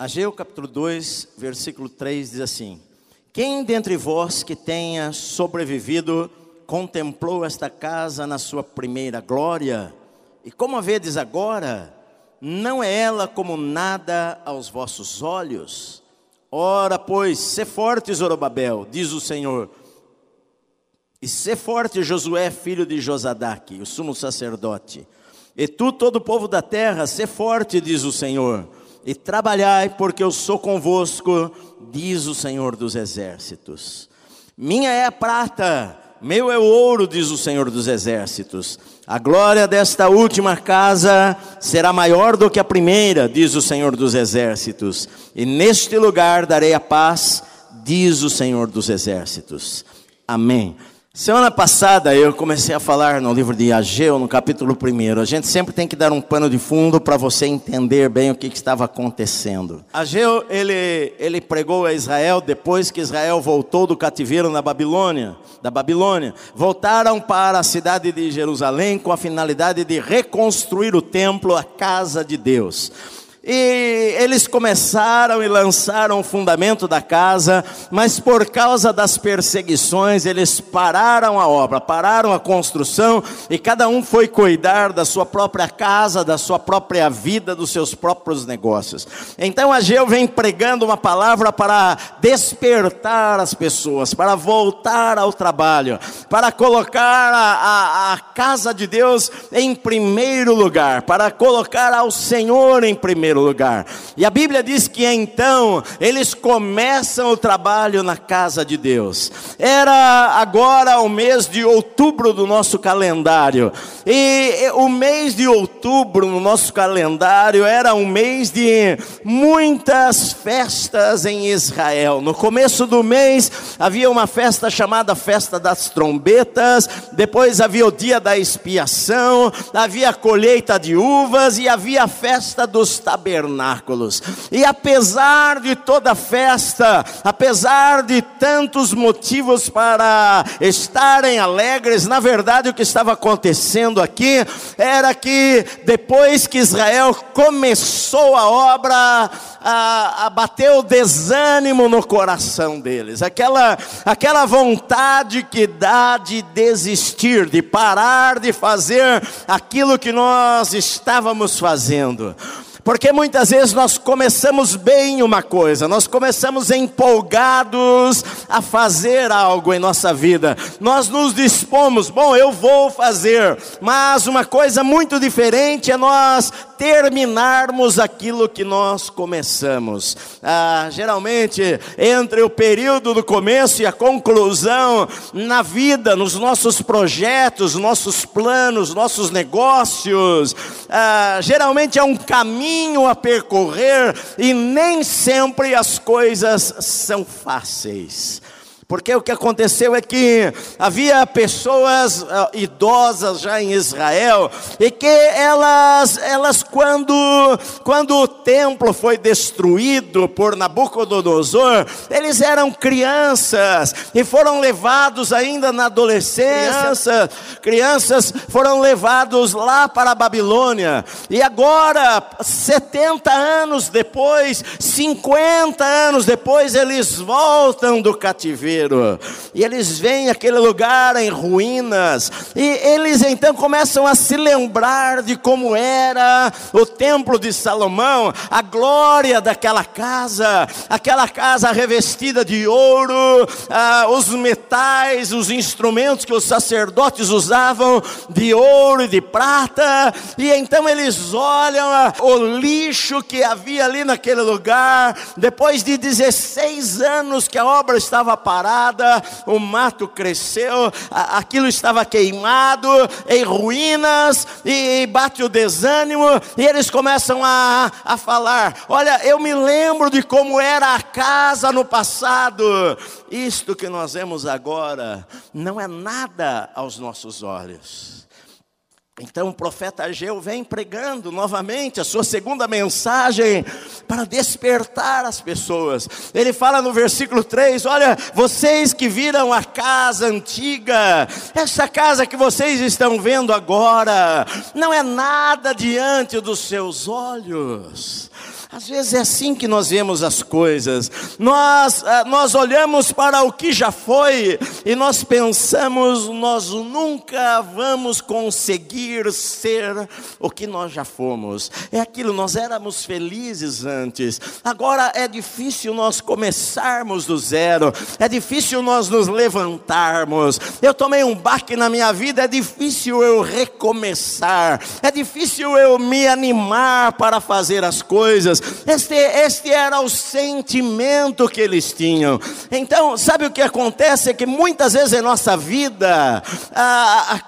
Ageu capítulo 2, versículo 3 diz assim: Quem dentre vós que tenha sobrevivido contemplou esta casa na sua primeira glória? E como a vedes agora, não é ela como nada aos vossos olhos? Ora, pois, se forte, Zorobabel, diz o Senhor, e se forte, Josué, filho de Josadaque, o sumo sacerdote, e tu, todo o povo da terra, se forte, diz o Senhor e trabalhai, porque eu sou convosco, diz o Senhor dos Exércitos. Minha é a prata, meu é o ouro, diz o Senhor dos Exércitos. A glória desta última casa será maior do que a primeira, diz o Senhor dos Exércitos. E neste lugar darei a paz, diz o Senhor dos Exércitos. Amém. Semana passada eu comecei a falar no livro de Ageu, no capítulo 1. A gente sempre tem que dar um pano de fundo para você entender bem o que, que, estava acontecendo. Ageu, ele, ele pregou a Israel depois que Israel voltou do cativeiro na Babilônia, da Babilônia. Voltaram para a cidade de Jerusalém com a finalidade de reconstruir o templo, a casa de Deus. E eles começaram e lançaram o fundamento da casa, mas por causa das perseguições, eles pararam a obra, pararam a construção, e cada um foi cuidar da sua própria casa, da sua própria vida, dos seus próprios negócios. Então Ageu vem pregando uma palavra para despertar as pessoas, para voltar ao trabalho, para colocar a, a, a casa de Deus em primeiro lugar, para colocar ao Senhor em primeiro primeiro lugar. E a Bíblia diz que então eles começam o trabalho na casa de Deus. Era agora o mês de outubro do nosso calendário. E o mês de outubro no nosso calendário era um mês de muitas festas em Israel. No começo do mês havia uma festa chamada Festa das Trombetas, depois havia o dia da expiação, havia a colheita de uvas e havia a festa dos tabernáculos tabernáculos. E apesar de toda festa, apesar de tantos motivos para estarem alegres, na verdade o que estava acontecendo aqui era que depois que Israel começou a obra, a, a bater o desânimo no coração deles, aquela, aquela vontade que dá de desistir, de parar de fazer aquilo que nós estávamos fazendo. Porque muitas vezes nós começamos bem uma coisa, nós começamos empolgados a fazer algo em nossa vida, nós nos dispomos, bom, eu vou fazer, mas uma coisa muito diferente é nós terminarmos aquilo que nós começamos. Ah, geralmente, entre o período do começo e a conclusão na vida, nos nossos projetos, nossos planos, nossos negócios, ah, geralmente é um caminho caminho a percorrer e nem sempre as coisas são fáceis. Porque o que aconteceu é que havia pessoas uh, idosas já em Israel e que elas, elas quando, quando o templo foi destruído por Nabucodonosor, eles eram crianças e foram levados ainda na adolescência. Crianças foram levados lá para a Babilônia. E agora, 70 anos depois, 50 anos depois, eles voltam do cativeiro E eles veem aquele lugar em ruínas. E eles então começam a se lembrar de como era o templo de Salomão, a glória daquela casa, aquela casa revestida de ouro, ah, os metais, os instrumentos que os sacerdotes usavam de ouro e de prata. E então eles olham ah, o lixo que havia ali naquele lugar, depois de 16 anos que a obra estava parada o mato cresceu, aquilo estava queimado, em ruínas, e bate o desânimo, e eles começam a, a falar: Olha, eu me lembro de como era a casa no passado, isto que nós vemos agora não é nada aos nossos olhos. Então o profeta Ageu vem pregando novamente a sua segunda mensagem para despertar as pessoas. Ele fala no versículo 3: Olha, vocês que viram a casa antiga, essa casa que vocês estão vendo agora, não é nada diante dos seus olhos. Às vezes é assim que nós vemos as coisas. Nós, ah, nós olhamos para o que já foi e nós pensamos, nós nunca vamos conseguir ser o que nós já fomos. É aquilo, nós éramos felizes antes. Agora é difícil nós começarmos do zero. É difícil nós nos levantarmos. Eu tomei um baque na minha vida, é difícil eu recomeçar. É difícil eu me animar para fazer as coisas. Este, este era o sentimento que eles tinham. Então, sabe o que acontece? É que muitas vezes em nossa vida,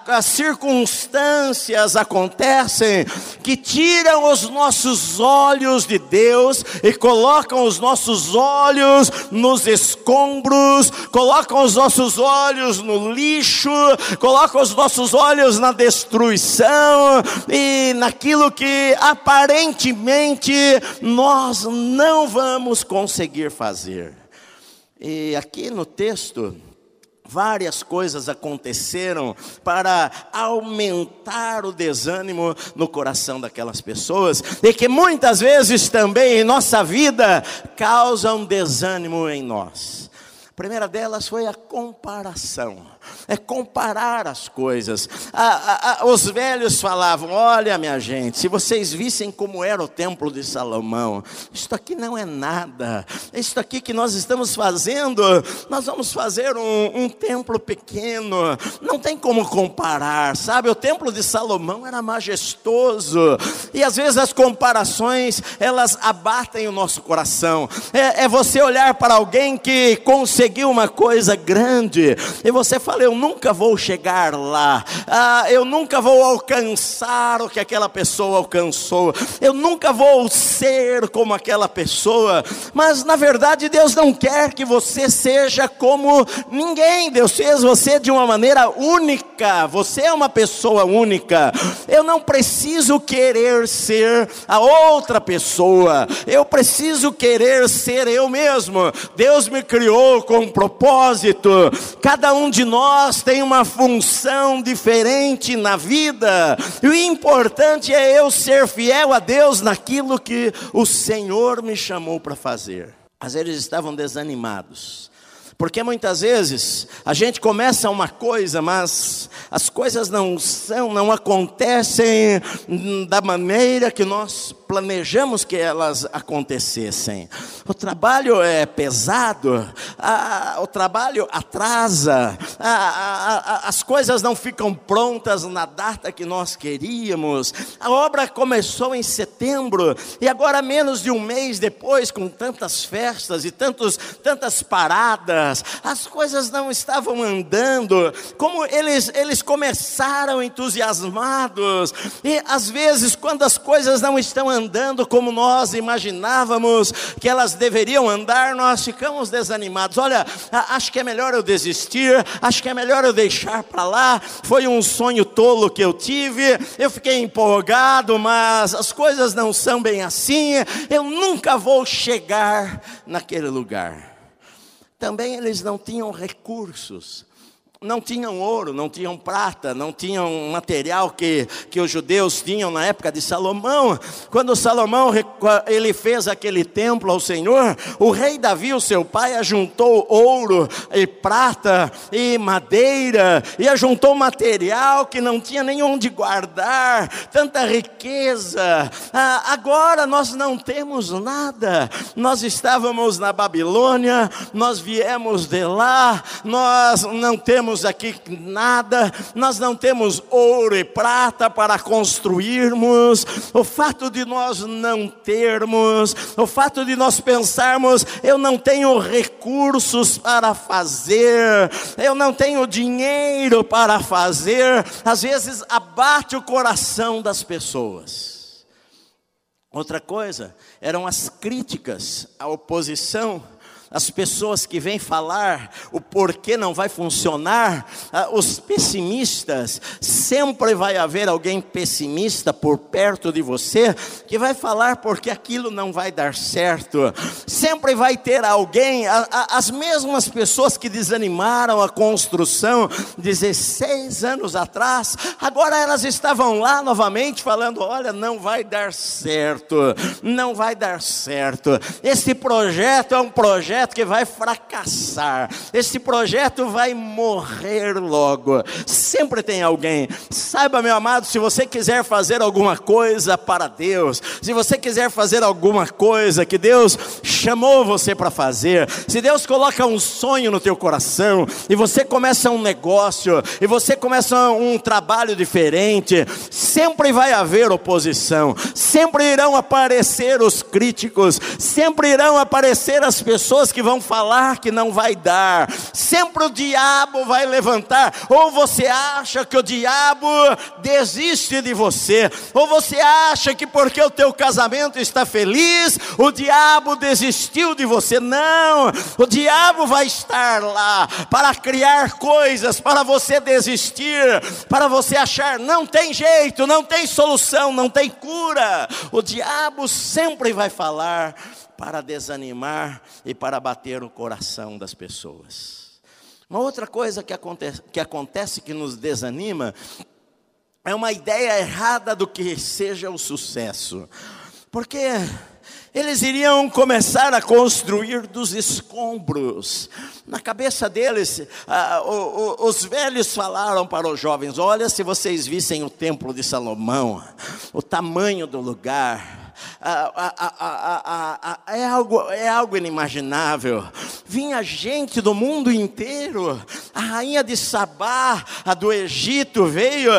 as circunstâncias acontecem que tiram os nossos olhos de Deus e colocam os nossos olhos nos escombros, colocam os nossos olhos no lixo, colocam os nossos olhos na destruição e naquilo que aparentemente nós não vamos conseguir fazer. E aqui no texto, várias coisas aconteceram para aumentar o desânimo no coração daquelas pessoas, e que muitas vezes também em nossa vida causam desânimo em nós. A primeira delas foi a comparação é comparar as coisas. os velhos falavam: Olha, minha gente, se vocês vissem como era o templo de Salomão, isto aqui não é nada, isto aqui que nós estamos fazendo, nós vamos fazer um, um templo pequeno, não tem como comparar, sabe? O templo de Salomão era majestoso, e às vezes as comparações elas abatem o nosso coração. É, é você olhar para alguém que conseguiu uma coisa grande, e você fala, eu nunca vou chegar lá, ah, eu nunca vou alcançar o que aquela pessoa alcançou, eu nunca vou ser como aquela pessoa, mas na verdade Deus não quer que você seja como ninguém, Deus fez você de uma maneira única, você é uma pessoa única, eu não preciso querer ser a outra pessoa, eu preciso querer ser eu mesmo, Deus me criou com um propósito, cada um de nós nós tem uma função diferente na vida, e o importante é eu ser fiel a Deus naquilo que o Senhor me chamou para fazer. Vezes eles estavam desanimados, porque muitas vezes a gente começa uma coisa, mas as coisas não são, não acontecem da maneira que nós planejamos que elas acontecessem. O trabalho é pesado, a, o trabalho atrasa, a, a, as coisas não ficam prontas na data que nós queríamos. A obra começou em setembro e agora, menos de um mês depois, com tantas festas e tantos, tantas paradas, as coisas não estavam andando como eles, eles começaram entusiasmados. E às vezes, quando as coisas não estão andando, andando como nós imaginávamos que elas deveriam andar, nós ficamos desanimados. Olha, acho que é melhor eu desistir, acho que é melhor eu deixar para lá. Foi um sonho tolo que eu tive, eu fiquei empolgado, mas as coisas não são bem assim. Eu nunca vou chegar naquele lugar. Também eles não tinham recursos não tinham ouro, não tinham prata, não tinham material que, que os judeus tinham na época de Salomão. Quando Salomão ele fez aquele templo ao Senhor, o rei Davi, o seu pai, ajuntou ouro e prata e madeira e ajuntou material que não tinha nem onde guardar, tanta riqueza. Ah, agora nós não temos nada. Nós estávamos na Babilônia, nós viemos de lá, nós não temos temos aqui nada, nós não temos ouro e prata para construirmos. O fato de nós não termos, o fato de nós pensarmos, eu não tenho recursos para fazer, eu não tenho dinheiro para fazer, às vezes abate o coração das pessoas. Outra coisa eram as críticas, a oposição as pessoas que vêm falar o porquê não vai funcionar, ah, os pessimistas, sempre vai haver alguém pessimista por perto de você que vai falar porque aquilo não vai dar certo. Sempre vai ter alguém, as mesmas pessoas que desanimaram a construção 16 anos atrás, agora elas estavam lá novamente falando: olha, não vai dar certo, não vai dar certo. Esse projeto é um projeto projeto que vai fracassar, esse projeto vai morrer logo. Sempre tem alguém. Saiba, meu amado, se você quiser fazer alguma coisa para Deus, se você quiser fazer alguma coisa que Deus chamou você para fazer, se Deus coloca um sonho no teu coração e você começa um negócio e você começa um trabalho diferente, sempre vai haver oposição, sempre irão aparecer os críticos, sempre irão aparecer as pessoas pessoas que vão falar que não vai dar, sempre o diabo vai levantar, ou você acha que o diabo desiste de você, ou você acha que porque o teu casamento está feliz, o diabo desistiu de você. Não, o diabo vai estar lá para criar coisas para você desistir, para você achar não tem jeito, não tem solução, não tem cura. O diabo sempre vai falar para desanimar e para bater o coração das pessoas. Uma outra coisa que acontece, que acontece que nos desanima é uma ideia errada do que seja o sucesso. Porque eles iriam começar a construir dos escombros. Na cabeça deles, ah, o, o, os velhos falaram para os jovens: Olha, se vocês vissem o templo de Salomão, o tamanho do lugar, é, algo, é algo inimaginável. Vinha gente do mundo inteiro, a rainha de Sabá, a do Egito veio,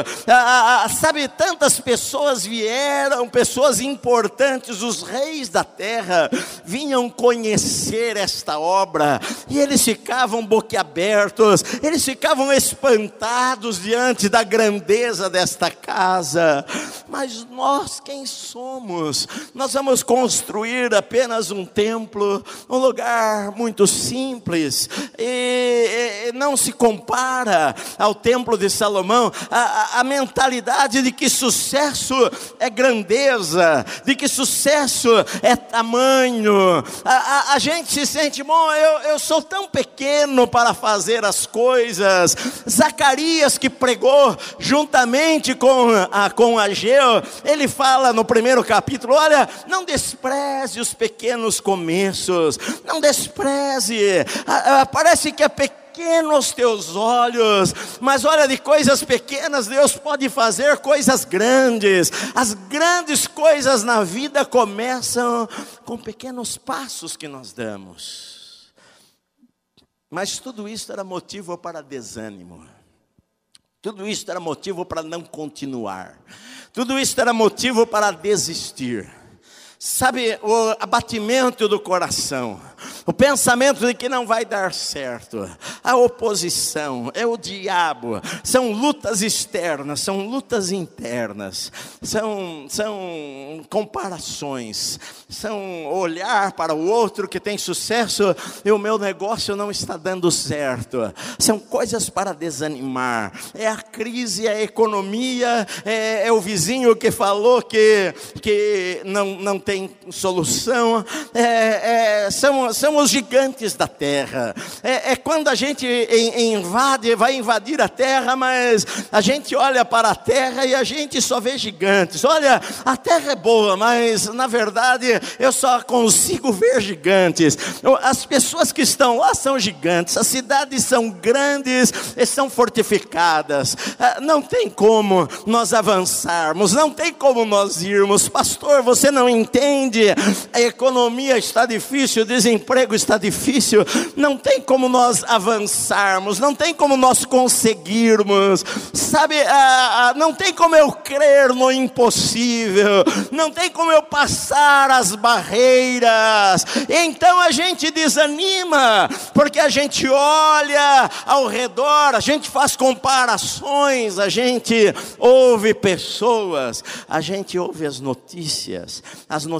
sabe, tantas pessoas vieram, pessoas importantes, os reis da terra, vinham conhecer esta obra, e eles ficavam boquiabertos, eles ficavam espantados diante da grandeza desta casa. Mas nós quem somos? nós vamos construir apenas um templo, um lugar muito simples, e, e não se compara ao templo de Salomão, a, a, mentalidade de que sucesso é grandeza, de que sucesso é tamanho, a, a, a gente se sente, bom, eu, eu sou tão pequeno para fazer as coisas, Zacarias que pregou juntamente com, a, com Ageu, ele fala no primeiro capítulo, olha, não despreze os pequenos começos, não despreze, ah, ah, parece que é pequeno aos teus olhos, mas olha, de coisas pequenas Deus pode fazer coisas grandes. As grandes coisas na vida começam com pequenos passos que nós damos. Mas tudo isso era motivo para desânimo. Tudo isso era motivo para não continuar. Tudo isso era motivo para desistir. Sabe, o abatimento do coração? O pensamento de que não vai dar certo, a oposição, é o diabo, são lutas externas, são lutas internas, são, são comparações, são olhar para o outro que tem sucesso e o meu negócio não está dando certo, são coisas para desanimar, é a crise, é a economia, é, é o vizinho que falou que, que não, não tem solução, é, é, são, são os gigantes da terra. É, é quando a gente invade, vai invadir a terra, mas a gente olha para a terra e a gente só vê gigantes. Olha, a terra é boa, mas na verdade eu só consigo ver gigantes. As pessoas que estão lá são gigantes, as cidades são grandes e são fortificadas. Ah, não tem como nós avançarmos, não tem como nós irmos. Pastor, você não entende, a economia está difícil, o desemprego está difícil, não tem como nós avançarmos avançarmos, não tem como nós conseguirmos, sabe? Ah, ah, não tem como eu crer no impossível, não tem como eu passar as barreiras. Então a gente desanima, porque a gente olha ao redor, a gente faz comparações, a gente ouve pessoas, a gente ouve as notícias, as notícias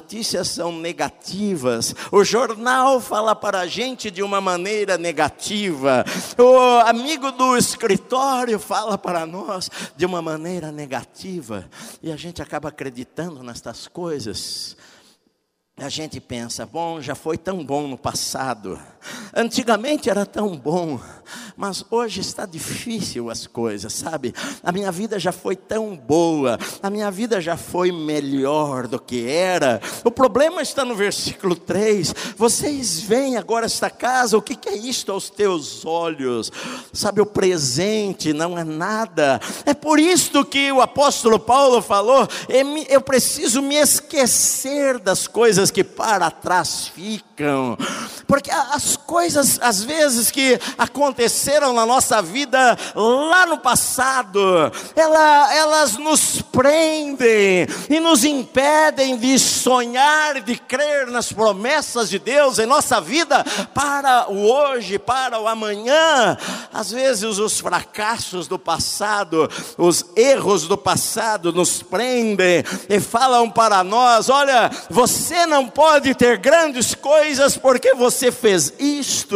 são negativas, o jornal fala para a gente de uma maneira negativa, o amigo do escritório fala para nós de uma maneira negativa, e a gente acaba acreditando nestas coisas. A gente pensa, bom, já foi tão bom no passado, Antigamente era tão bom, mas hoje está difícil as coisas, sabe? A minha vida já foi tão boa, a minha vida já foi melhor do que era. O problema está no versículo 3. Vocês veem agora esta casa, o que, é isto aos teus olhos? Sabe, o presente não é nada. É por isto que o apóstolo Paulo falou: eu preciso me esquecer das coisas que para trás ficam, porque as as coisas, às vezes, que aconteceram na nossa vida lá no passado, ela, elas nos prendem e nos impedem de sonhar, de crer nas promessas de Deus em nossa vida para o hoje, para o amanhã. Às vezes, os fracassos do passado, os erros do passado nos prendem e falam para nós: olha, você não pode ter grandes coisas porque você fez isto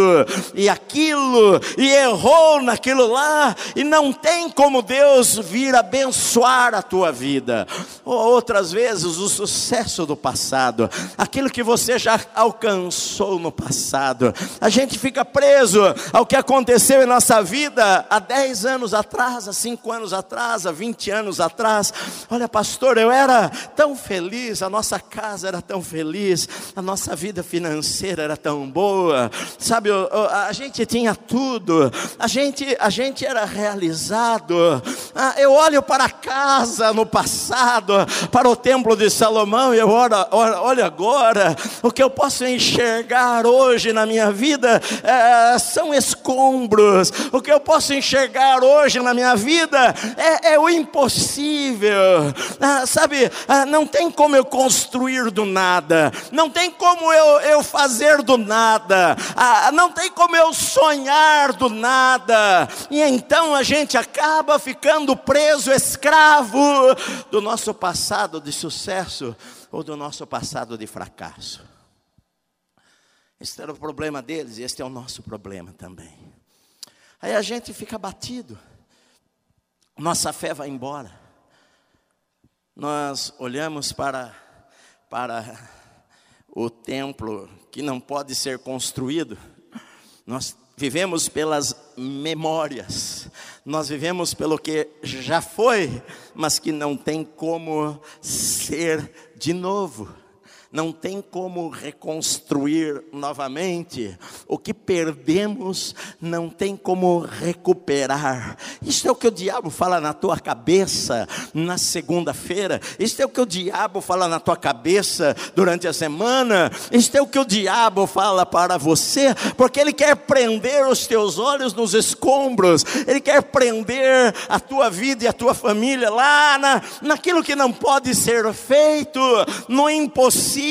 e aquilo, e errou naquilo lá, e não tem como Deus vir abençoar a tua vida. Ou outras vezes, o sucesso do passado, aquilo que você já alcançou no passado, a gente fica preso ao que aconteceu em nossa vida há 10 anos atrás, há 5 anos atrás, há 20 anos atrás. Olha, pastor, eu era tão feliz, a nossa casa era tão feliz, a nossa vida financeira era tão boa, sabe, a gente tinha tudo, a gente, a gente era realizado. Ah, eu olho para casa no passado, para o templo de Salomão, e eu olho, olho agora, o que eu posso enxergar hoje na minha vida é, são escombros, o que eu posso enxergar hoje na minha vida é, é o impossível, ah, sabe, ah, não tem como eu construir do nada, não tem como eu, eu fazer do nada, ah, não tem como eu sonhar do nada, e então a gente acaba ficando preso, escravo do nosso passado de sucesso ou do nosso passado de fracasso. Este era o problema deles, e este é o nosso problema também. Aí a gente fica batido, nossa fé vai embora. Nós olhamos para, para o templo que não pode ser construído, nós vivemos pelas memórias, nós vivemos pelo que já foi, mas que não tem como ser de novo não tem como reconstruir novamente. O que perdemos não tem como recuperar. Isso é o que o diabo fala na tua cabeça na segunda-feira. Isso é o que o diabo fala na tua cabeça durante a semana. Isso é o que o diabo fala para você, porque ele quer prender os teus olhos nos escombros. Ele quer prender a tua vida e a tua família lá na, naquilo que não pode ser feito, no impossível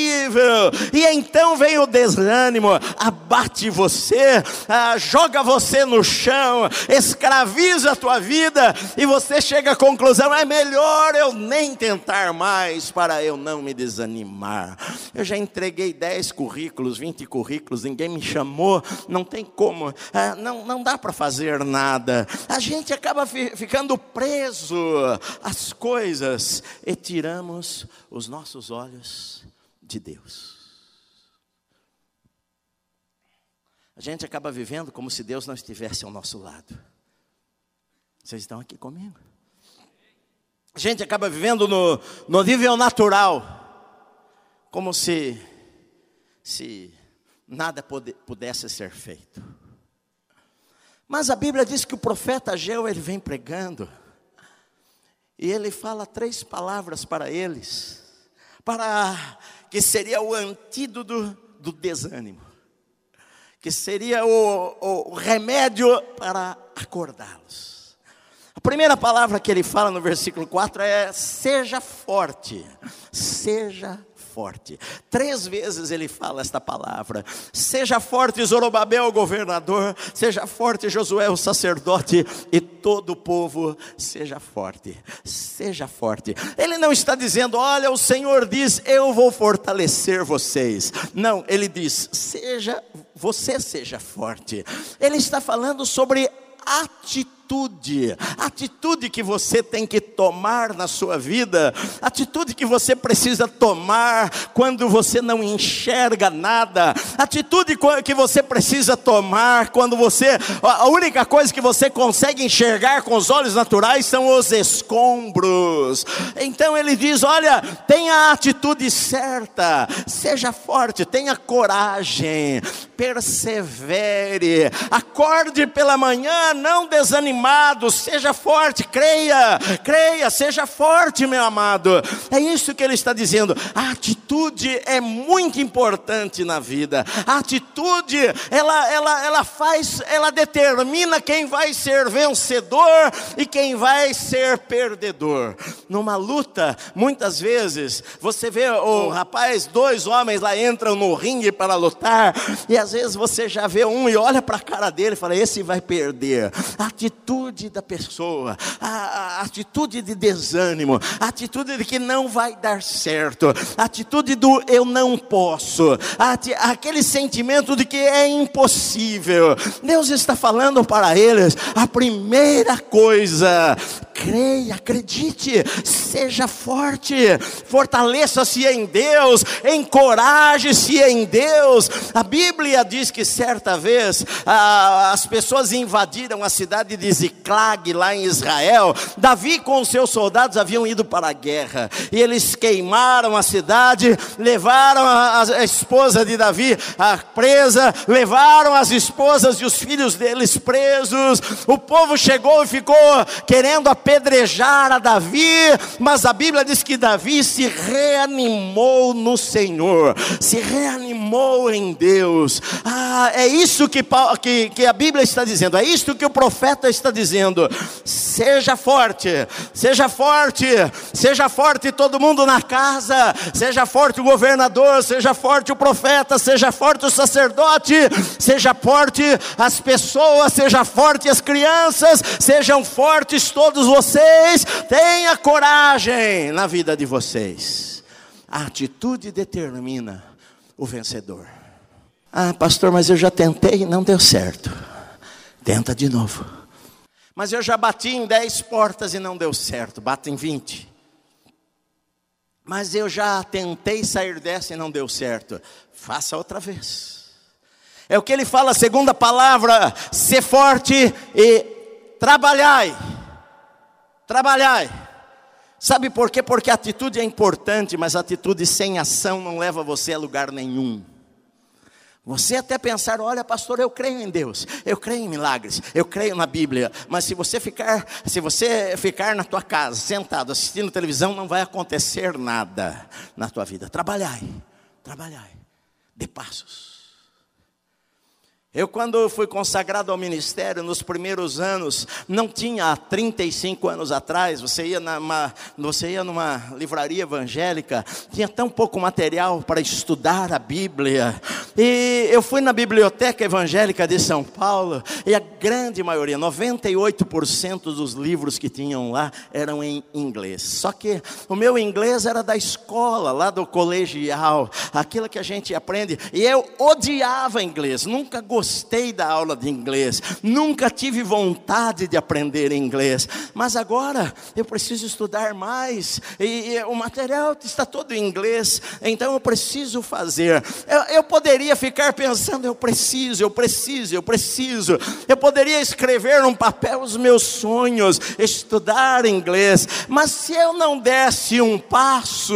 E então vem o desânimo, abate você, ah, joga você no chão, escraviza a tua vida, e você chega à conclusão: é melhor eu nem tentar mais para eu não me desanimar. Eu já entreguei 10 currículos, 20 currículos, ninguém me chamou, não tem como, ah, não, não dá para fazer nada. A gente acaba ficando preso às coisas e tiramos os nossos olhos de Deus. A gente acaba vivendo como se Deus não estivesse ao nosso lado. Vocês estão aqui comigo? A gente acaba vivendo no, no nível natural, como se, se nada pode, pudesse ser feito. Mas a Bíblia diz que o profeta Ageu ele vem pregando, e ele fala três palavras para eles, para que seria o antídoto do desânimo. que seria o, o remédio para acordá-los. A primeira palavra que ele fala no versículo 4 é: seja forte, seja forte. Três vezes ele fala esta palavra. Seja forte, Zorobabel, governador. Seja forte, Josué, o sacerdote. E todo o povo, seja forte. Seja forte. Ele não está dizendo, olha, o Senhor diz, eu vou fortalecer vocês. Não, ele diz, seja, você seja forte. Ele está falando sobre atitude atitude, atitude que você tem que tomar na sua vida, atitude que você precisa tomar quando você não enxerga nada, atitude que você precisa tomar quando você, a única coisa que você consegue enxergar com os olhos naturais são os escombros. Então ele diz: olha, tenha a atitude certa, seja forte, tenha coragem, persevere, acorde pela manhã, não desanime animado, seja forte, creia, creia, seja forte, meu amado. É isso que ele está dizendo. A atitude é muito importante na vida. A atitude, ela, ela, ela faz, ela determina quem vai ser vencedor e quem vai ser perdedor. Numa luta, muitas vezes, você vê o rapaz, dois homens lá entram no ringue para lutar, e às vezes você já vê um e olha para a cara dele e fala: esse vai perder. A atitude atitude da pessoa, a, a, atitude de desânimo, a atitude de que não vai dar certo, a atitude do eu não posso, a, aquele sentimento de que é impossível. Deus está falando para eles a primeira coisa creia, acredite, seja forte, fortaleça-se em Deus, encoraje-se em Deus. A Bíblia diz que certa vez ah, as pessoas invadiram a cidade de Ziclag, lá em Israel. Davi com os seus soldados haviam ido para a guerra e eles queimaram a cidade, levaram a, a esposa de Davi a presa, levaram as esposas e os filhos deles presos. O povo chegou e ficou querendo a apedrejar a Davi, mas a Bíblia diz que Davi se reanimou no Senhor, se reanimou em Deus. Ah, é isso que, que, que a Bíblia está dizendo, é isso que o profeta está dizendo. Seja forte, seja forte, seja forte todo mundo na casa, seja forte o governador, seja forte o profeta, seja forte o sacerdote, seja forte as pessoas, seja forte as crianças, sejam fortes todos vocês, tenha coragem na vida de vocês. A atitude determina o vencedor. Ah, pastor, mas eu já tentei e não deu certo. Tenta de novo. Mas eu já bati em 10 portas e não deu certo. Bata em 20. Mas eu já tentei sair dessa e não deu certo. Faça outra vez. É o que ele fala, segunda palavra: ser forte e trabalhai. Trabalhai. Sabe por quê? Porque a atitude é importante, mas a atitude sem ação não leva você a lugar nenhum. Você até pensar, olha, pastor, eu creio em Deus, eu creio em milagres, eu creio na Bíblia, mas se você ficar, se você ficar na tua casa, sentado, assistindo televisão, não vai acontecer nada na tua vida. Trabalhai, trabalhai, dê passos. Eu, quando fui consagrado ao ministério, nos primeiros anos, não tinha há 35 anos atrás, você ia, numa, você ia numa livraria evangélica, tinha tão pouco material para estudar a Bíblia. E eu fui na biblioteca evangélica de São Paulo, e a grande maioria, 98% dos livros que tinham lá eram em inglês. Só que o meu inglês era da escola, lá do colegial, aquilo que a gente aprende, e eu odiava inglês, nunca gostei gostei da aula de inglês, nunca tive vontade de aprender inglês, mas agora eu preciso estudar mais, e, e o material está todo em inglês, então eu preciso fazer. Eu, eu poderia ficar pensando, eu preciso, eu preciso, eu preciso, eu poderia escrever num papel os meus sonhos, estudar inglês, mas se eu não desse um passo,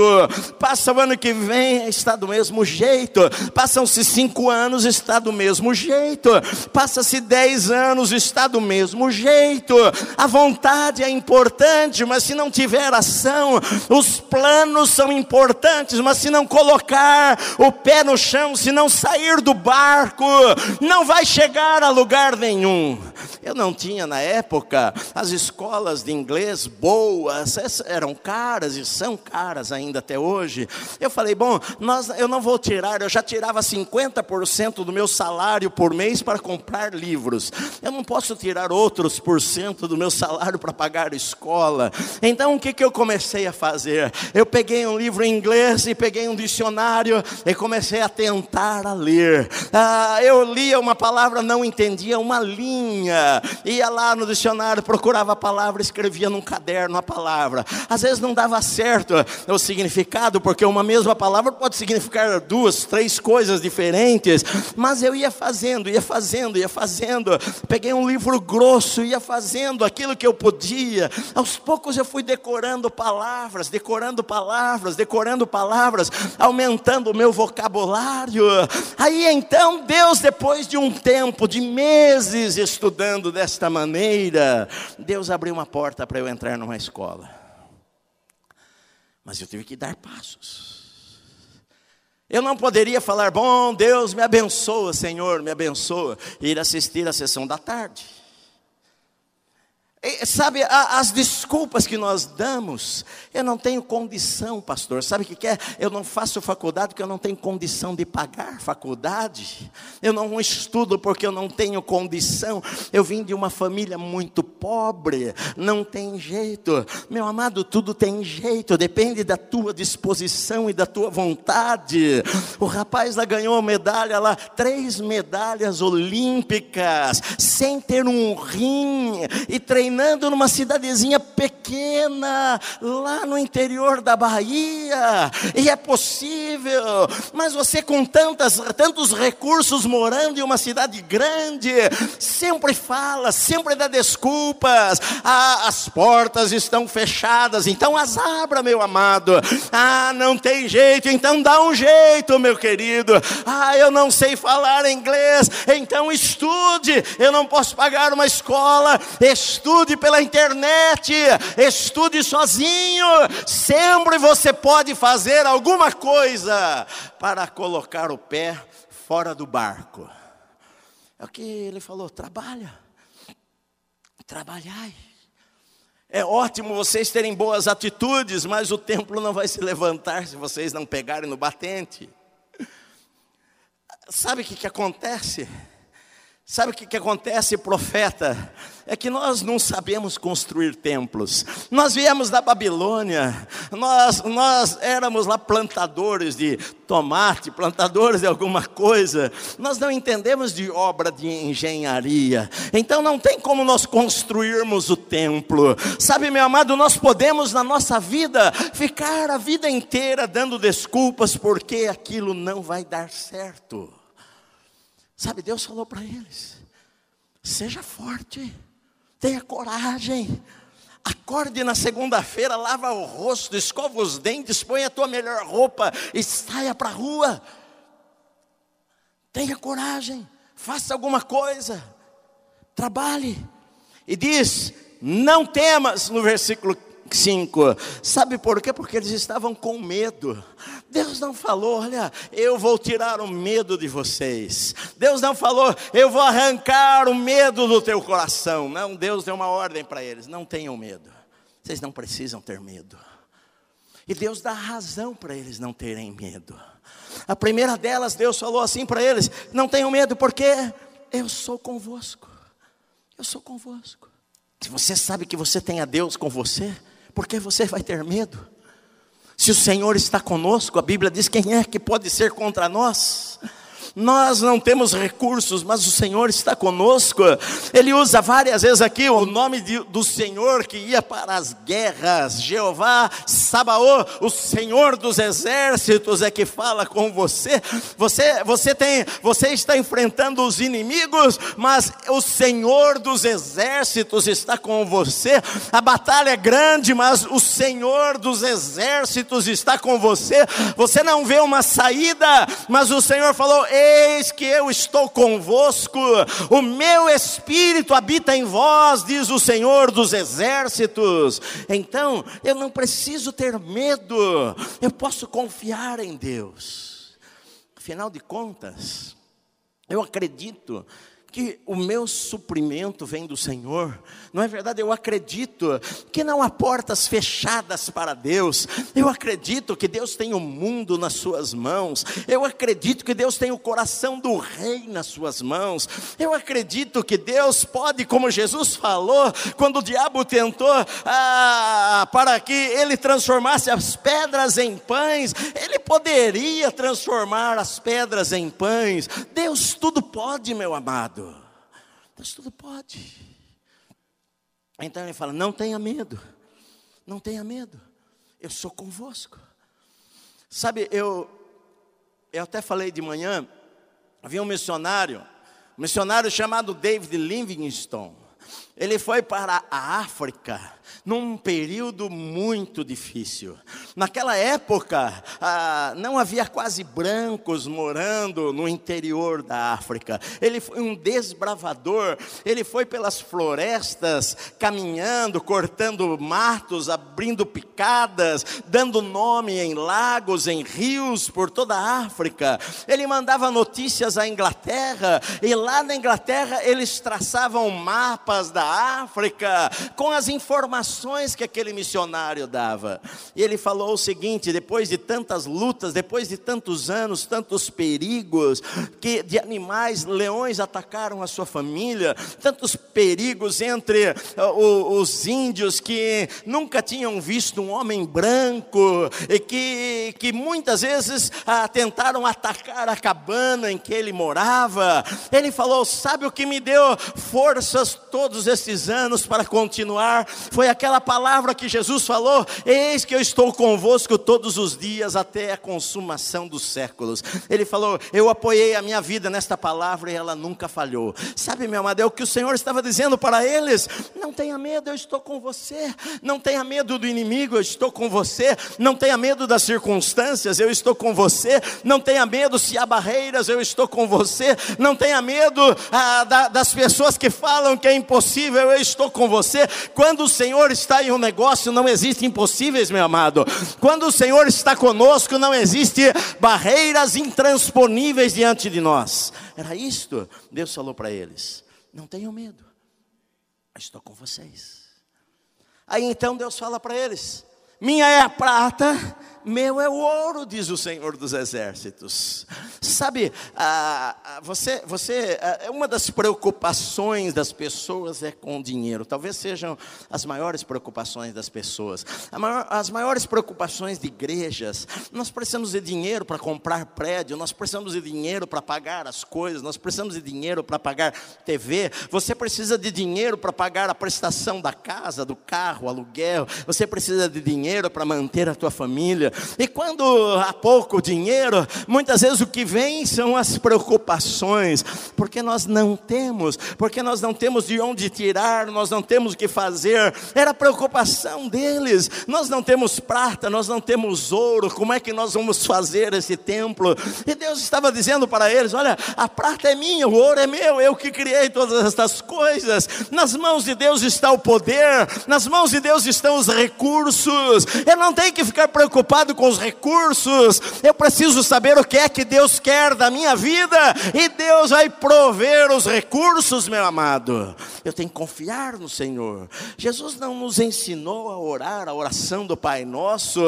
passa o ano que vem, está do mesmo jeito, passam-se cinco anos, está do mesmo jeito jeito. Passa-se 10 anos, está do mesmo jeito. A vontade é importante, mas se não tiver ação, os planos são importantes, mas se não colocar o pé no chão, se não sair do barco, não vai chegar a lugar nenhum. Eu não tinha na época as escolas de inglês boas, eram caras e são caras ainda até hoje. Eu falei, bom, nós, eu não vou tirar, eu já tirava 50% do meu salário por mês para comprar livros. Eu não posso tirar outros por cento do meu salário para pagar escola. Então o que, que eu comecei a fazer? Eu peguei um livro em inglês e peguei um dicionário e comecei a tentar a ler. Ah, eu lia uma palavra, não entendia uma linha. Ia lá no dicionário, procurava a palavra, escrevia num caderno a palavra. Às vezes não dava certo o significado, porque uma mesma palavra pode significar duas, três coisas diferentes. Mas eu ia fazendo, ia fazendo, ia fazendo. Peguei um livro grosso, ia fazendo aquilo que eu podia. Aos poucos eu fui decorando palavras, decorando palavras, decorando palavras, aumentando o meu vocabulário. Aí então Deus, depois de um tempo, de meses estudando desta maneira, Deus abriu uma porta para eu entrar numa escola. Mas eu tive que dar passos. Eu não poderia falar, bom, Deus me abençoa, Senhor, me abençoa, e ir assistir a sessão da tarde. Sabe, as desculpas que nós damos, eu não tenho condição, pastor. Sabe o que, é? Eu não faço faculdade porque eu não tenho condição de pagar faculdade. Eu não estudo porque eu não tenho condição. Eu vim de uma família muito pobre, não tem jeito. Meu amado, tudo tem jeito, depende da tua disposição e da tua vontade. O rapaz lá ganhou medalha lá, três medalhas olímpicas, sem ter um rim e treinando treinando numa cidadezinha pequena, lá no interior da Bahia, e é possível, mas você com tantas, tantos recursos morando em uma cidade grande, sempre fala, sempre dá desculpas, ah, as portas estão fechadas, então as abra, meu amado, ah, não tem jeito, então dá um jeito, meu querido, ah, eu não sei falar inglês, então estude, eu não posso pagar uma escola, estude estude pela internet, estude sozinho. Sempre você pode fazer alguma coisa para colocar o pé fora do barco. É o que ele falou: trabalha, trabalhai. É ótimo vocês terem boas atitudes, mas o templo não vai se levantar se vocês não pegarem no batente. Sabe o que, que acontece? Sabe o que, que acontece, profeta? É que nós não sabemos construir templos. Nós viemos da Babilônia, nós, nós éramos lá plantadores de tomate, plantadores de alguma coisa. Nós não entendemos de obra de engenharia. Então não tem como nós construirmos o templo. Sabe, meu amado, nós podemos na nossa vida ficar a vida inteira dando desculpas porque aquilo não vai dar certo. Sabe, Deus falou para eles: seja forte, tenha coragem. Acorde na segunda-feira, lava o rosto, escova os dentes, põe a tua melhor roupa e saia para a rua. Tenha coragem, faça alguma coisa, trabalhe. E diz: não temas, no versículo 5. Sabe por quê? Porque eles estavam com medo. Deus não falou, olha, eu vou tirar o medo de vocês. Deus não falou, eu vou arrancar o medo do teu coração. Não, Deus deu uma ordem para eles: não tenham medo. Vocês não precisam ter medo. E Deus dá razão para eles não terem medo. A primeira delas, Deus falou assim para eles: não tenham medo, porque eu sou convosco. Eu sou convosco. Se você sabe que você tem a Deus com você, por que você vai ter medo? Se o Senhor está conosco, a Bíblia diz: quem é que pode ser contra nós? Nós não temos recursos, mas o Senhor está conosco. Ele usa várias vezes aqui o nome de, do Senhor que ia para as guerras. Jeová Sabaô, o Senhor dos exércitos é que fala com você. Você, você tem, você está enfrentando os inimigos, mas o Senhor dos exércitos está com você. A batalha é grande, mas o Senhor dos exércitos está com você. Você não vê uma saída, mas o Senhor falou: Eis que eu estou convosco, o meu espírito habita em vós, diz o Senhor dos exércitos. Então, eu não preciso ter medo, eu posso confiar em Deus. Afinal de contas, eu acredito que o meu suprimento vem do Senhor. Não é verdade? Eu acredito que não há portas fechadas para Deus. Eu acredito que Deus tem o mundo nas suas mãos. Eu acredito que Deus tem o coração do rei nas suas mãos. Eu acredito que Deus pode, como Jesus falou, quando o diabo tentou ah, para que ele transformasse as pedras em pães, ele poderia transformar as pedras em pães. Deus tudo pode, meu amado. Deus tudo pode. Então ele fala: não tenha medo, não tenha medo, eu sou convosco. Sabe, eu, eu até falei de manhã, havia um missionário, um missionário chamado David Livingstone. Ele foi para a África num período muito difícil. Naquela época, ah, não havia quase brancos morando no interior da África. Ele foi um desbravador, ele foi pelas florestas, caminhando, cortando matos, abrindo picadas, dando nome em lagos, em rios, por toda a África. Ele mandava notícias à Inglaterra, e lá na Inglaterra eles traçavam mapas da África com as informações que aquele missionário dava. E ele falou o seguinte: depois de tantas lutas, depois de tantos anos, tantos perigos, que de animais, leões atacaram a sua família, tantos perigos entre uh, os índios que nunca tinham visto um homem branco e que, que muitas vezes ah, tentaram atacar a cabana em que ele morava. Ele falou: Sabe o que me deu forças todos esses anos para continuar? Foi aquela palavra que Jesus falou: Eis que eu estou convosco todos os dias até a consumação dos séculos. Ele falou: Eu apoiei a minha vida nesta palavra e ela nunca falhou. Sabe, meu amado, é o que o Senhor estava dizendo para eles: Não tenha medo, eu estou com você. Não tenha medo do inimigo, eu estou com você. Não tenha medo das circunstâncias, eu estou com você. Não tenha medo se há barreiras, eu estou com você. Não tenha medo ah, da, das pessoas que falam que é impossível, eu estou com você. Quando o Senhor está em um negócio, não existe impossíveis, meu amado. Quando o Senhor está conosco, não existe barreiras intransponíveis diante de nós. Era isto, Deus falou para eles: não tenham medo, estou com vocês. Aí então Deus fala para eles: minha é a prata meu é o ouro, diz o Senhor dos Exércitos. Sabe, ah, você, você, uma das preocupações das pessoas é com o dinheiro. Talvez sejam as maiores preocupações das pessoas. Maior, as maiores preocupações de igrejas. Nós precisamos de dinheiro para comprar prédio. Nós precisamos de dinheiro para pagar as coisas. Nós precisamos de dinheiro para pagar TV. Você precisa de dinheiro para pagar a prestação da casa, do carro, aluguel. Você precisa de dinheiro para manter a tua família. E quando há pouco dinheiro, muitas vezes o que vem são as preocupações, porque nós não temos, porque nós não temos de onde tirar, nós não temos o que fazer. Era a preocupação deles. Nós não temos prata, nós não temos ouro. Como é que nós vamos fazer esse templo? E Deus estava dizendo para eles: Olha, a prata é minha, o ouro é meu, eu que criei todas estas coisas. Nas mãos de Deus está o poder, nas mãos de Deus estão os recursos. Eu não tenho que ficar preocupado preocupado com os recursos, eu preciso saber o que é que Deus quer da minha vida, e Deus vai prover os recursos, meu amado. Eu tenho que confiar no Senhor. Jesus não nos ensinou a orar a oração do Pai Nosso,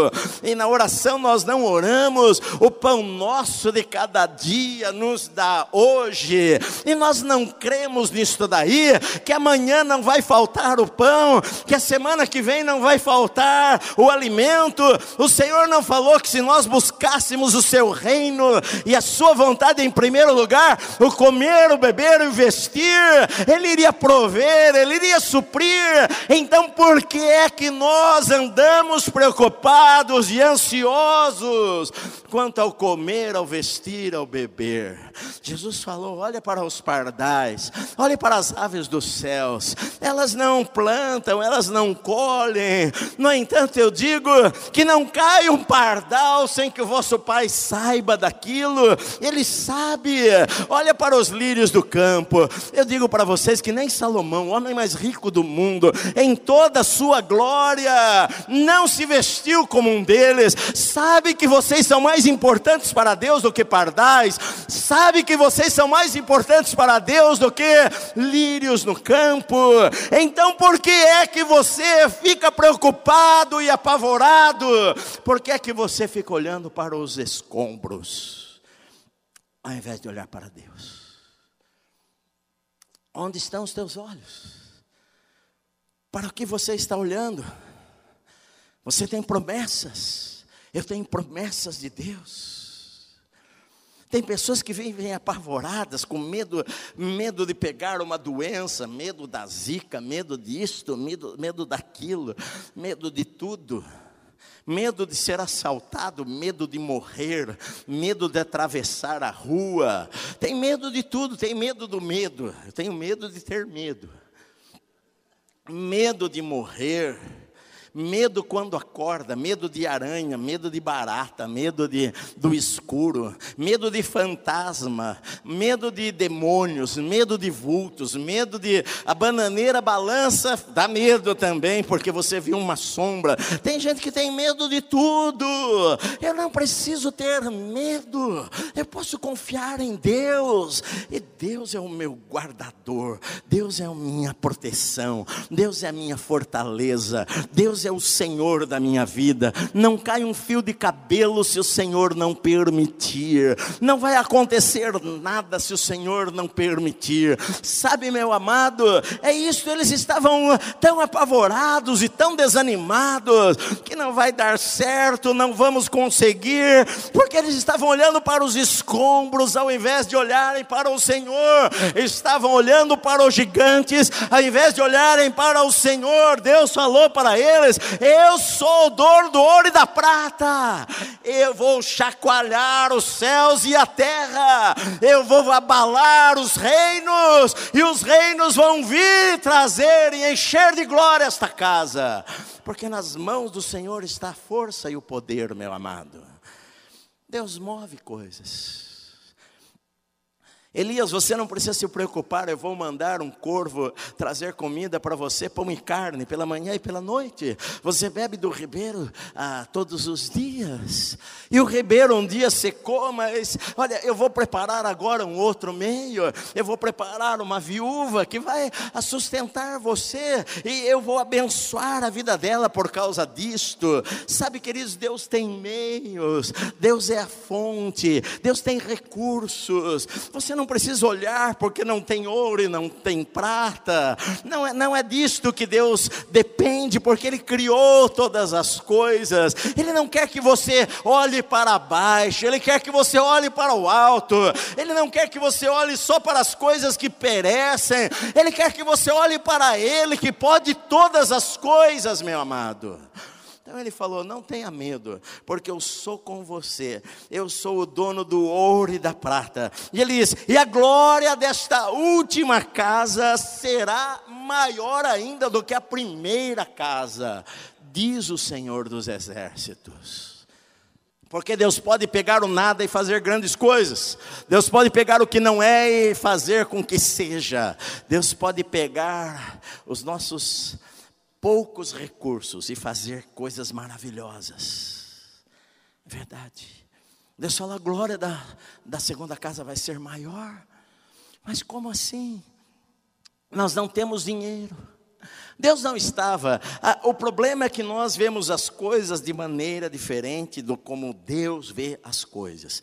e na oração nós não oramos, o pão nosso de cada dia nos dá hoje, e nós não cremos nisso daí, que amanhã não vai faltar o pão, que a semana que vem não vai faltar o alimento, o Senhor não falou que se nós buscássemos o seu reino e a sua vontade em primeiro lugar, o comer, o beber, o vestir, Ele iria prover, Ele iria suprir. Então, por que é que nós andamos preocupados e ansiosos quanto ao comer, ao vestir, ao beber? Jesus falou: olha para os pardais, olhe para as aves dos céus, elas não plantam, elas não colhem, no entanto eu digo que não cai um pardal sem que o vosso Pai saiba daquilo, Ele sabe, olha para os lírios do campo, eu digo para vocês que nem Salomão, o homem mais rico do mundo, em toda a sua glória, não se vestiu como um deles, sabe que vocês são mais importantes para Deus do que pardais, sabe que vocês são mais importantes para Deus do que lírios no campo, então por que é que você fica preocupado e apavorado? Por que é que você fica olhando para os escombros, ao invés de olhar para Deus? Onde estão os teus olhos? Para o que você está olhando? Você tem promessas. Eu tenho promessas de Deus. Tem pessoas que vivem apavoradas, com medo, medo de pegar uma doença, medo da zika, medo disto, medo, medo daquilo, medo de tudo. Medo de ser assaltado, medo de morrer, medo de atravessar a rua. Tem medo de tudo, tem medo do medo. Eu tenho medo de ter medo. Medo de morrer Medo quando acorda, medo de aranha, medo de barata, medo de, do escuro, medo de fantasma, medo de demônios, medo de vultos, medo de. A bananeira balança, dá medo também, porque você viu uma sombra. Tem gente que tem medo de tudo. Eu não preciso ter medo, eu posso confiar em Deus, e Deus é o meu guardador, Deus é a minha proteção, Deus é a minha fortaleza, Deus Deus é o Senhor da minha vida. Não cai um fio de cabelo se o Senhor não permitir. Não vai acontecer nada se o Senhor não permitir. Sabe, meu amado, é isso. Eles estavam tão apavorados e tão desanimados que não vai dar certo, não vamos conseguir, porque eles estavam olhando para os escombros ao invés de olharem para o Senhor. Estavam olhando para os gigantes ao invés de olharem para o Senhor. Deus falou para eles eu sou o dono do ouro e da prata. Eu vou chacoalhar os céus e a terra. Eu vou abalar os reinos. E os reinos vão vir trazer e encher de glória esta casa. Porque nas mãos do Senhor está a força e o poder, meu amado. Deus move coisas. Elias, você não precisa se preocupar, eu vou mandar um corvo trazer comida para você, pão e carne, pela manhã e pela noite. Você bebe do ribeiro ah, todos os dias. E o ribeiro um dia secou, mas olha, eu vou preparar agora um outro meio. Eu vou preparar uma viúva que vai sustentar você. E eu vou abençoar a vida dela por causa disto. Sabe, queridos, Deus tem meios, Deus é a fonte, Deus tem recursos. Você não não precisa olhar porque não tem ouro e não tem prata. Não é, não é disto que Deus depende, porque Ele criou todas as coisas. Ele não quer que você olhe para baixo, Ele quer que você olhe para o alto. Ele não quer que você olhe só para as coisas que perecem. Ele quer que você olhe para Ele que pode todas as coisas, meu amado. Então ele falou: Não tenha medo, porque eu sou com você, eu sou o dono do ouro e da prata. E ele diz: E a glória desta última casa será maior ainda do que a primeira casa, diz o Senhor dos Exércitos. Porque Deus pode pegar o nada e fazer grandes coisas. Deus pode pegar o que não é e fazer com que seja. Deus pode pegar os nossos poucos recursos e fazer coisas maravilhosas. Verdade. Deus fala, a glória da, da segunda casa vai ser maior. Mas como assim? Nós não temos dinheiro. Deus não estava. o problema é que nós vemos as coisas de maneira diferente do como Deus vê as coisas.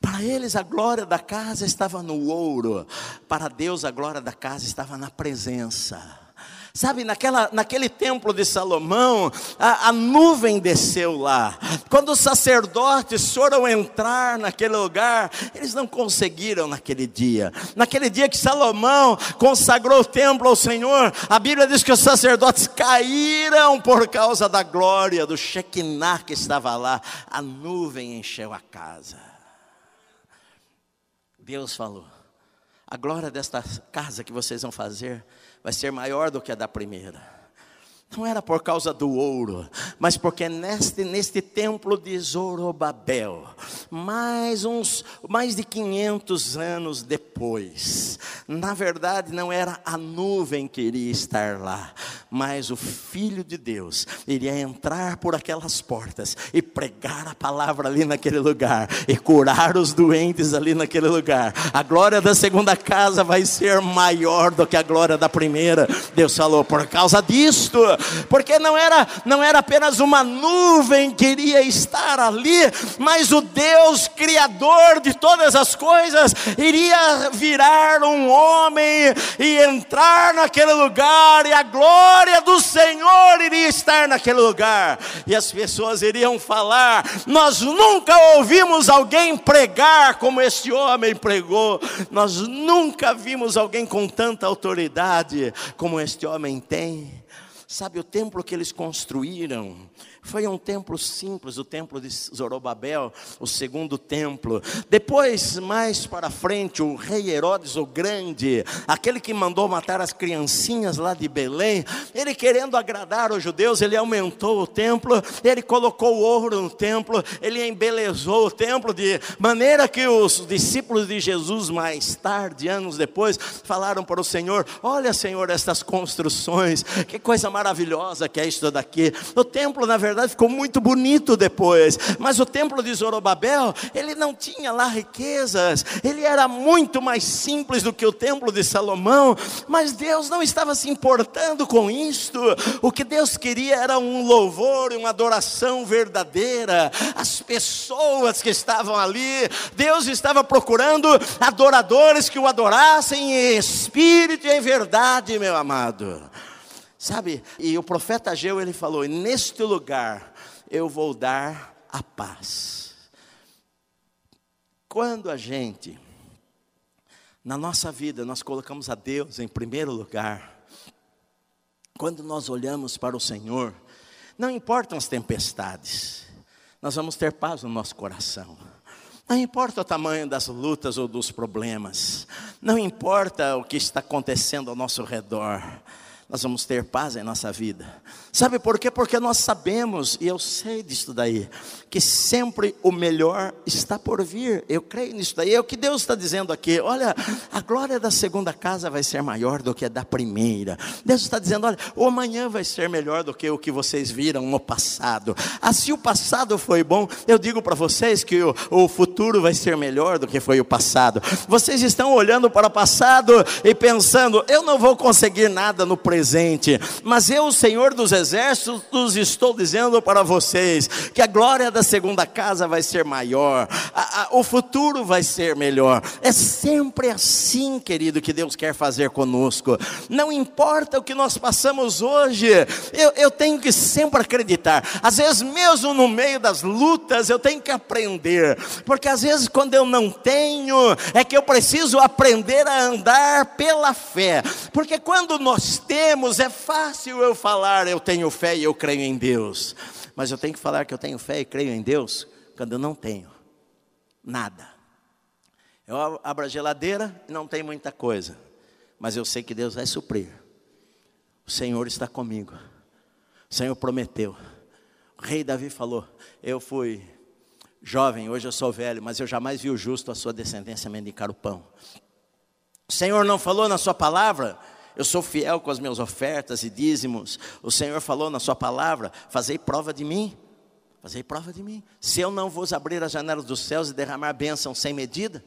Para eles a glória da casa estava no ouro. Para Deus a glória da casa estava na presença. Sabe, naquela, naquele templo de Salomão, a, a, nuvem desceu lá. Quando os sacerdotes foram entrar naquele lugar, eles não conseguiram naquele dia. Naquele dia que Salomão consagrou o templo ao Senhor, a Bíblia diz que os sacerdotes caíram por causa da glória do Shekinah que estava lá. A nuvem encheu a casa. Deus falou: a glória desta casa que vocês vão fazer vai ser maior do que a da primeira. Não era por causa do ouro, mas porque neste, neste templo de Zorobabel, mais uns mais de 500 anos depois, na verdade não era a nuvem que iria estar lá, mas o filho de Deus iria entrar por aquelas portas e pregar a palavra ali naquele lugar e curar os doentes ali naquele lugar. A glória da segunda casa vai ser maior do que a glória da primeira. Deus falou por causa disto porque não era, não era apenas uma nuvem que iria estar ali, mas o Deus Criador de todas as coisas iria virar um homem e entrar naquele lugar, e a glória do Senhor iria estar naquele lugar, e as pessoas iriam falar: Nós nunca ouvimos alguém pregar como este homem pregou, nós nunca vimos alguém com tanta autoridade como este homem tem. Sabe o templo que eles construíram? Foi um templo simples, o templo de Zorobabel, o segundo templo. Depois, mais para frente, o rei Herodes o Grande, aquele que mandou matar as criancinhas lá de Belém, ele querendo agradar os judeus, ele aumentou o templo, ele colocou ouro no templo, ele embelezou o templo de maneira que os discípulos de Jesus, mais tarde, anos depois, falaram para o Senhor: Olha, Senhor, estas construções, que coisa maravilhosa que é isso daqui. O templo, na verdade, verdade ficou muito bonito depois, mas o templo de Zorobabel, ele não tinha lá riquezas, ele era muito mais simples do que o templo de Salomão, mas Deus não estava se importando com isto, o que Deus queria era um louvor e uma adoração verdadeira, as pessoas que estavam ali, Deus estava procurando adoradores que o adorassem em espírito e em verdade, meu amado. Sabe? E o profeta Ageu ele falou: "Neste lugar eu vou dar a paz". Quando a gente na nossa vida nós colocamos a Deus em primeiro lugar, quando nós olhamos para o Senhor, não importam as tempestades, nós vamos ter paz no nosso coração. Não importa o tamanho das lutas ou dos problemas, não importa o que está acontecendo ao nosso redor, nós vamos ter paz em nossa vida. Sabe por quê? Porque nós sabemos, e eu sei disso daí, que sempre o melhor está por vir. Eu creio nisso daí. É o que Deus está dizendo aqui. Olha, a glória da segunda casa vai ser maior do que a da primeira. Deus está dizendo: olha, o amanhã vai ser melhor do que o que vocês viram no passado. Ah, se o passado foi bom, eu digo para vocês que o, o futuro vai ser melhor do que foi o passado. Vocês estão olhando para o passado e pensando: eu não vou conseguir nada no presente presente. Mas eu, Senhor dos Exércitos, estou dizendo para vocês que a glória da segunda casa vai ser maior, a, a, o futuro vai ser melhor. É sempre assim, querido, que Deus quer fazer conosco. Não importa o que nós passamos hoje, eu, eu tenho que sempre acreditar. Às vezes, mesmo no meio das lutas, eu tenho que aprender, porque às vezes, quando eu não tenho, é que eu preciso aprender a andar pela fé, porque quando nós temos, temos, é fácil eu falar, eu tenho fé e eu creio em Deus. Mas eu tenho que falar que eu tenho fé e creio em Deus quando eu não tenho nada. Eu abro a geladeira e não tem muita coisa, mas eu sei que Deus vai suprir. O Senhor está comigo. O Senhor prometeu. O rei Davi falou: Eu fui jovem, hoje eu sou velho, mas eu jamais vi o justo a sua descendência mendicar o pão. O Senhor não falou na sua palavra eu sou fiel com as minhas ofertas e dízimos. O Senhor falou na Sua palavra: fazei prova de mim. Fazei prova de mim. Se eu não vos abrir as janelas dos céus e derramar bênção sem medida,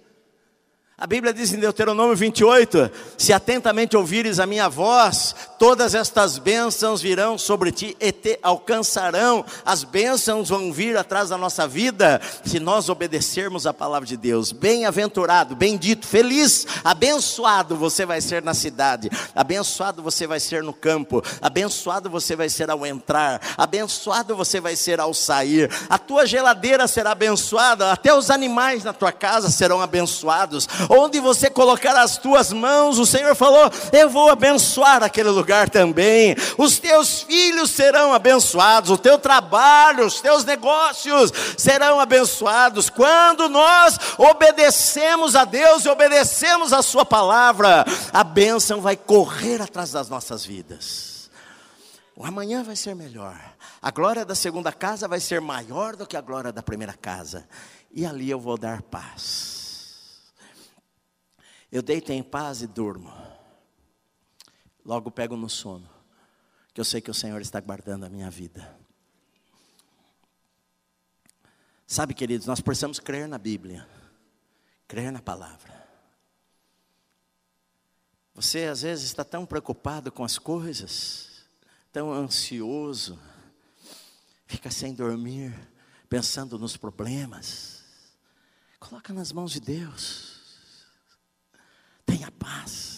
a Bíblia diz em Deuteronômio 28: Se atentamente ouvires a minha voz, todas estas bênçãos virão sobre ti e te alcançarão. As bênçãos vão vir atrás da nossa vida, se nós obedecermos a palavra de Deus. Bem-aventurado, bendito, feliz, abençoado você vai ser na cidade, abençoado você vai ser no campo, abençoado você vai ser ao entrar, abençoado você vai ser ao sair. A tua geladeira será abençoada, até os animais na tua casa serão abençoados onde você colocar as tuas mãos, o Senhor falou: Eu vou abençoar aquele lugar lugar também. Os teus filhos serão abençoados, o teu trabalho, os teus negócios serão abençoados. Quando nós obedecemos a Deus e obedecemos a Sua palavra, a bênção vai correr atrás das nossas vidas. O amanhã vai ser melhor. A glória da segunda casa vai ser maior do que a glória da primeira casa. E ali eu vou dar paz. Eu deito em paz e durmo. Logo pego no sono, que eu sei que o Senhor está guardando a minha vida. Sabe, queridos, nós precisamos crer na Bíblia, crer na palavra. Você às vezes está tão preocupado com as coisas, tão ansioso, fica sem dormir, pensando nos problemas. Coloca nas mãos de Deus. Tenha paz.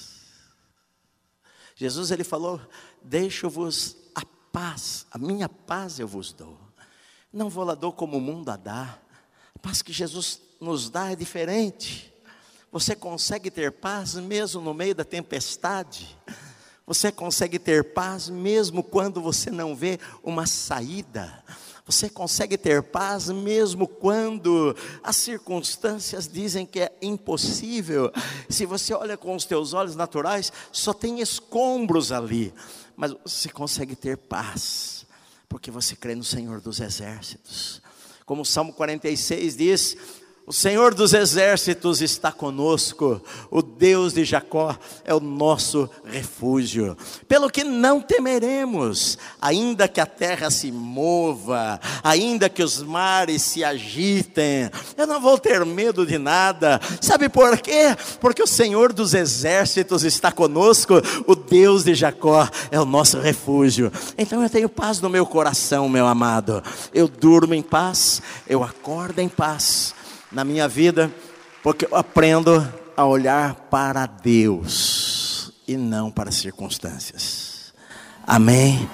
Jesus ele falou: Deixo-vos a paz, a minha paz eu vos dou. Não vou lá dou como o mundo a dá. A paz que Jesus nos dá é diferente. Você consegue ter paz mesmo no meio da tempestade. Você consegue ter paz mesmo quando você não vê uma saída. Você consegue ter paz mesmo quando as circunstâncias dizem que é impossível. Se você olha com os teus olhos naturais, só tem escombros ali, mas você consegue ter paz, porque você crê no Senhor dos exércitos. Como o Salmo 46 diz: o Senhor dos exércitos está conosco, o Deus de Jacó é o nosso refúgio. Pelo que não temeremos, ainda que a terra se mova, ainda que os mares se agitem, eu não vou ter medo de nada. Sabe por quê? Porque o Senhor dos exércitos está conosco, o Deus de Jacó é o nosso refúgio. Então eu tenho paz no meu coração, meu amado. Eu durmo em paz, eu acordo em paz na minha vida, porque eu aprendo a olhar para Deus e não para as circunstâncias. Amém.